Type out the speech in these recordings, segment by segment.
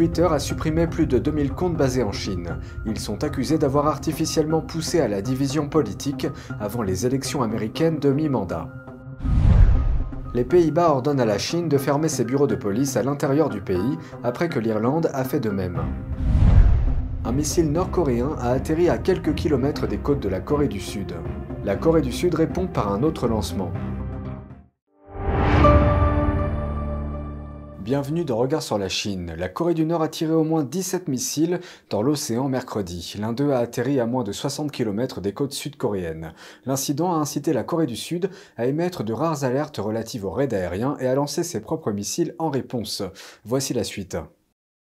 Twitter a supprimé plus de 2000 comptes basés en Chine. Ils sont accusés d'avoir artificiellement poussé à la division politique avant les élections américaines de mi-mandat. Les Pays-Bas ordonnent à la Chine de fermer ses bureaux de police à l'intérieur du pays après que l'Irlande a fait de même. Un missile nord-coréen a atterri à quelques kilomètres des côtes de la Corée du Sud. La Corée du Sud répond par un autre lancement. Bienvenue dans Regard sur la Chine. La Corée du Nord a tiré au moins 17 missiles dans l'océan mercredi. L'un d'eux a atterri à moins de 60 km des côtes sud-coréennes. L'incident a incité la Corée du Sud à émettre de rares alertes relatives aux raids aériens et à lancer ses propres missiles en réponse. Voici la suite.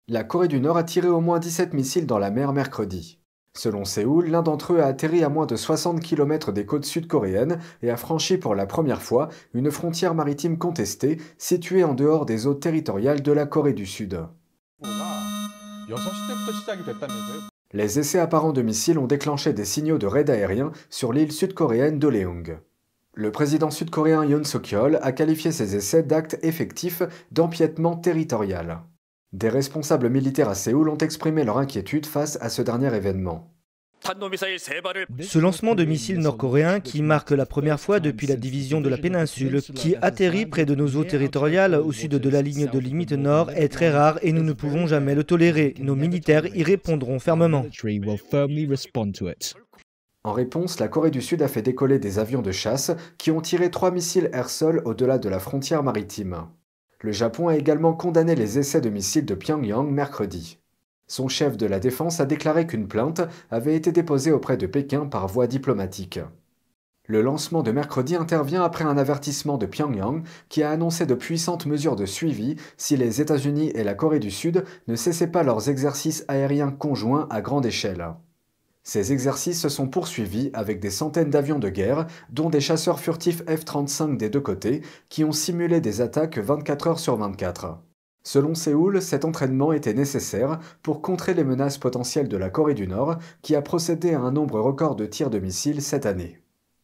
La Corée du Nord a tiré au moins 17 missiles dans la mer mercredi. Selon Séoul, l'un d'entre eux a atterri à moins de 60 km des côtes sud-coréennes et a franchi pour la première fois une frontière maritime contestée située en dehors des eaux territoriales de la Corée du Sud. Les essais apparents de missiles ont déclenché des signaux de raid aérien sur l'île sud-coréenne d'Oleung. Le président sud-coréen Yoon Suk-yeol a qualifié ces essais d'actes effectifs d'empiètement territorial. Des responsables militaires à Séoul ont exprimé leur inquiétude face à ce dernier événement. Ce lancement de missiles nord-coréens, qui marque la première fois depuis la division de la péninsule, qui atterrit près de nos eaux territoriales au sud de la ligne de limite nord, est très rare et nous ne pouvons jamais le tolérer. Nos militaires y répondront fermement. En réponse, la Corée du Sud a fait décoller des avions de chasse qui ont tiré trois missiles air-sol au-delà de la frontière maritime. Le Japon a également condamné les essais de missiles de Pyongyang mercredi. Son chef de la défense a déclaré qu'une plainte avait été déposée auprès de Pékin par voie diplomatique. Le lancement de mercredi intervient après un avertissement de Pyongyang qui a annoncé de puissantes mesures de suivi si les États-Unis et la Corée du Sud ne cessaient pas leurs exercices aériens conjoints à grande échelle. Ces exercices se sont poursuivis avec des centaines d'avions de guerre, dont des chasseurs furtifs F-35 des deux côtés, qui ont simulé des attaques 24 heures sur 24. Selon Séoul, cet entraînement était nécessaire pour contrer les menaces potentielles de la Corée du Nord, qui a procédé à un nombre record de tirs de missiles cette année.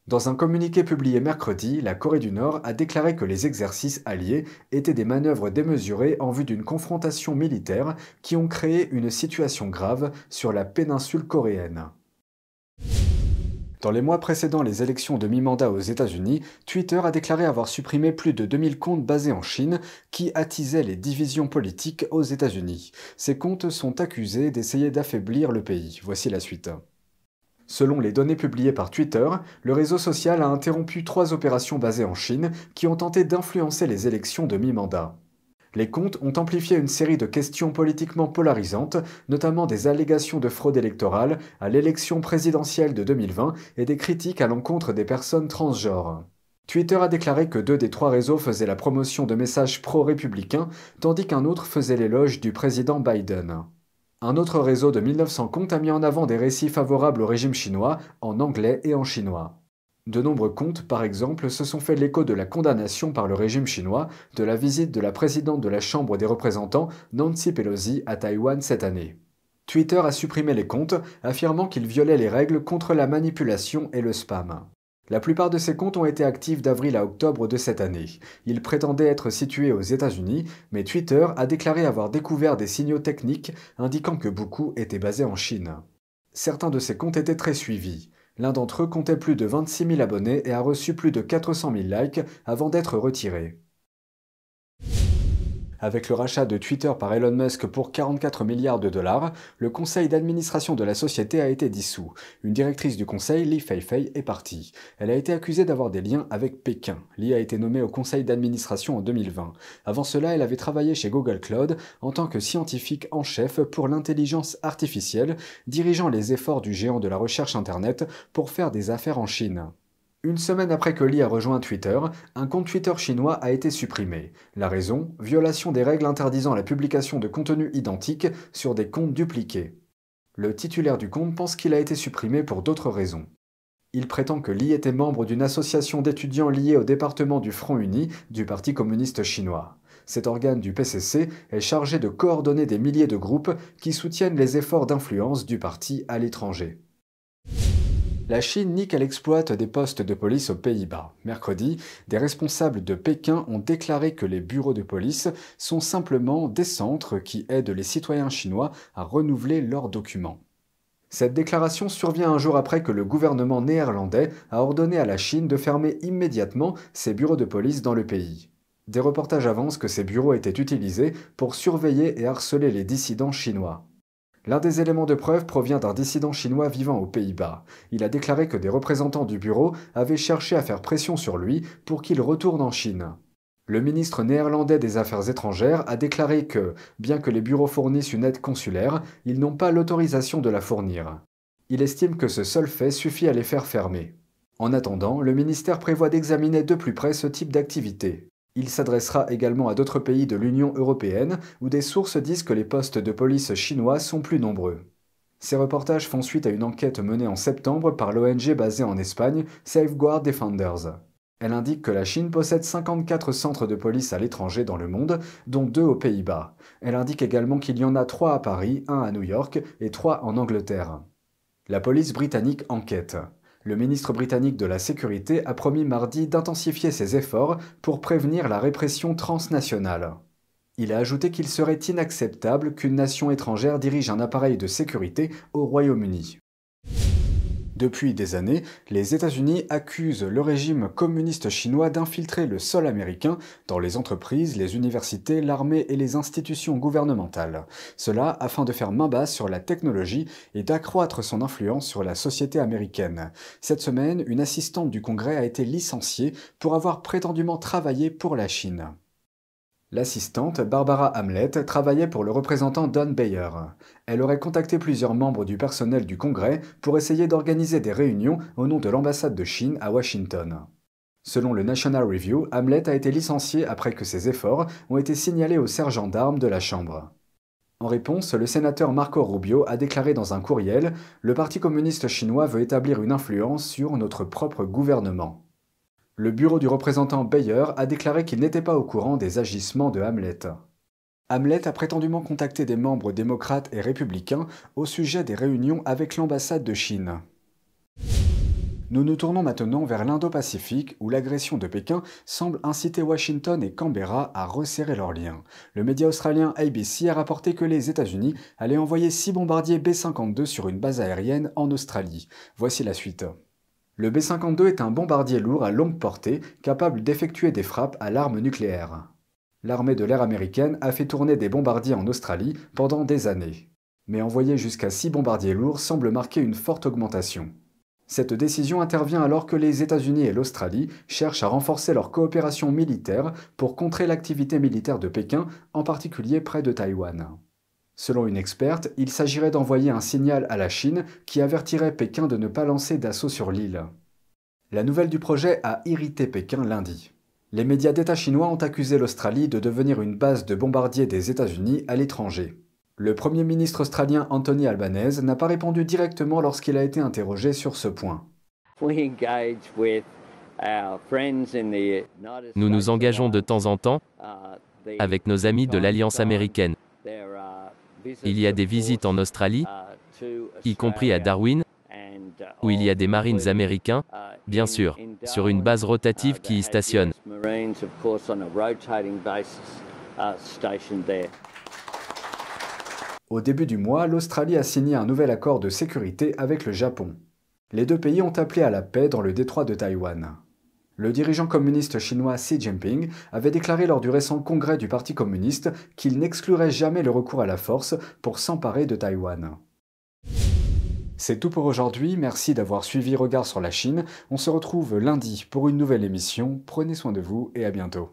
Dans un communiqué publié mercredi, la Corée du Nord a déclaré que les exercices alliés étaient des manœuvres démesurées en vue d'une confrontation militaire qui ont créé une situation grave sur la péninsule coréenne. Dans les mois précédant les élections de mi-mandat aux États-Unis, Twitter a déclaré avoir supprimé plus de 2000 comptes basés en Chine qui attisaient les divisions politiques aux États-Unis. Ces comptes sont accusés d'essayer d'affaiblir le pays. Voici la suite. Selon les données publiées par Twitter, le réseau social a interrompu trois opérations basées en Chine qui ont tenté d'influencer les élections de mi-mandat. Les comptes ont amplifié une série de questions politiquement polarisantes, notamment des allégations de fraude électorale à l'élection présidentielle de 2020 et des critiques à l'encontre des personnes transgenres. Twitter a déclaré que deux des trois réseaux faisaient la promotion de messages pro-républicains, tandis qu'un autre faisait l'éloge du président Biden. Un autre réseau de 1900 comptes a mis en avant des récits favorables au régime chinois en anglais et en chinois. De nombreux comptes, par exemple, se sont fait l'écho de la condamnation par le régime chinois de la visite de la présidente de la Chambre des représentants, Nancy Pelosi, à Taïwan cette année. Twitter a supprimé les comptes, affirmant qu'ils violaient les règles contre la manipulation et le spam. La plupart de ces comptes ont été actifs d'avril à octobre de cette année. Ils prétendaient être situés aux États-Unis, mais Twitter a déclaré avoir découvert des signaux techniques indiquant que beaucoup étaient basés en Chine. Certains de ces comptes étaient très suivis. L'un d'entre eux comptait plus de 26 000 abonnés et a reçu plus de 400 000 likes avant d'être retiré. Avec le rachat de Twitter par Elon Musk pour 44 milliards de dollars, le conseil d'administration de la société a été dissous. Une directrice du conseil, Li Feifei, est partie. Elle a été accusée d'avoir des liens avec Pékin. Li a été nommée au conseil d'administration en 2020. Avant cela, elle avait travaillé chez Google Cloud en tant que scientifique en chef pour l'intelligence artificielle, dirigeant les efforts du géant de la recherche Internet pour faire des affaires en Chine. Une semaine après que Li a rejoint Twitter, un compte Twitter chinois a été supprimé. La raison Violation des règles interdisant la publication de contenus identiques sur des comptes dupliqués. Le titulaire du compte pense qu'il a été supprimé pour d'autres raisons. Il prétend que Li était membre d'une association d'étudiants liée au département du Front Uni du Parti communiste chinois. Cet organe du PCC est chargé de coordonner des milliers de groupes qui soutiennent les efforts d'influence du parti à l'étranger. La Chine nie qu'elle exploite des postes de police aux Pays-Bas. Mercredi, des responsables de Pékin ont déclaré que les bureaux de police sont simplement des centres qui aident les citoyens chinois à renouveler leurs documents. Cette déclaration survient un jour après que le gouvernement néerlandais a ordonné à la Chine de fermer immédiatement ses bureaux de police dans le pays. Des reportages avancent que ces bureaux étaient utilisés pour surveiller et harceler les dissidents chinois. L'un des éléments de preuve provient d'un dissident chinois vivant aux Pays-Bas. Il a déclaré que des représentants du bureau avaient cherché à faire pression sur lui pour qu'il retourne en Chine. Le ministre néerlandais des Affaires étrangères a déclaré que, bien que les bureaux fournissent une aide consulaire, ils n'ont pas l'autorisation de la fournir. Il estime que ce seul fait suffit à les faire fermer. En attendant, le ministère prévoit d'examiner de plus près ce type d'activité. Il s'adressera également à d'autres pays de l'Union européenne où des sources disent que les postes de police chinois sont plus nombreux. Ces reportages font suite à une enquête menée en septembre par l'ONG basée en Espagne, Safeguard Defenders. Elle indique que la Chine possède 54 centres de police à l'étranger dans le monde, dont deux aux Pays-Bas. Elle indique également qu'il y en a trois à Paris, un à New York et trois en Angleterre. La police britannique enquête. Le ministre britannique de la Sécurité a promis mardi d'intensifier ses efforts pour prévenir la répression transnationale. Il a ajouté qu'il serait inacceptable qu'une nation étrangère dirige un appareil de sécurité au Royaume-Uni. Depuis des années, les États-Unis accusent le régime communiste chinois d'infiltrer le sol américain dans les entreprises, les universités, l'armée et les institutions gouvernementales. Cela afin de faire main basse sur la technologie et d'accroître son influence sur la société américaine. Cette semaine, une assistante du Congrès a été licenciée pour avoir prétendument travaillé pour la Chine. L'assistante, Barbara Hamlet, travaillait pour le représentant Don Bayer. Elle aurait contacté plusieurs membres du personnel du Congrès pour essayer d'organiser des réunions au nom de l'ambassade de Chine à Washington. Selon le National Review, Hamlet a été licencié après que ses efforts ont été signalés au sergent d'armes de la Chambre. En réponse, le sénateur Marco Rubio a déclaré dans un courriel Le Parti communiste chinois veut établir une influence sur notre propre gouvernement. Le bureau du représentant Bayer a déclaré qu'il n'était pas au courant des agissements de Hamlet. Hamlet a prétendument contacté des membres démocrates et républicains au sujet des réunions avec l'ambassade de Chine. Nous nous tournons maintenant vers l'Indo-Pacifique où l'agression de Pékin semble inciter Washington et Canberra à resserrer leurs liens. Le média australien ABC a rapporté que les États-Unis allaient envoyer six bombardiers B-52 sur une base aérienne en Australie. Voici la suite. Le B-52 est un bombardier lourd à longue portée capable d'effectuer des frappes à l'arme nucléaire. L'armée de l'air américaine a fait tourner des bombardiers en Australie pendant des années. Mais envoyer jusqu'à 6 bombardiers lourds semble marquer une forte augmentation. Cette décision intervient alors que les États-Unis et l'Australie cherchent à renforcer leur coopération militaire pour contrer l'activité militaire de Pékin, en particulier près de Taïwan. Selon une experte, il s'agirait d'envoyer un signal à la Chine qui avertirait Pékin de ne pas lancer d'assaut sur l'île. La nouvelle du projet a irrité Pékin lundi. Les médias d'État chinois ont accusé l'Australie de devenir une base de bombardiers des États-Unis à l'étranger. Le Premier ministre australien Anthony Albanese n'a pas répondu directement lorsqu'il a été interrogé sur ce point. Nous nous engageons de temps en temps avec nos amis de l'Alliance américaine. Il y a des visites en Australie, y compris à Darwin, où il y a des Marines américains, bien sûr, sur une base rotative qui y stationne. Au début du mois, l'Australie a signé un nouvel accord de sécurité avec le Japon. Les deux pays ont appelé à la paix dans le détroit de Taïwan. Le dirigeant communiste chinois Xi Jinping avait déclaré lors du récent congrès du Parti communiste qu'il n'exclurait jamais le recours à la force pour s'emparer de Taïwan. C'est tout pour aujourd'hui, merci d'avoir suivi Regard sur la Chine. On se retrouve lundi pour une nouvelle émission. Prenez soin de vous et à bientôt.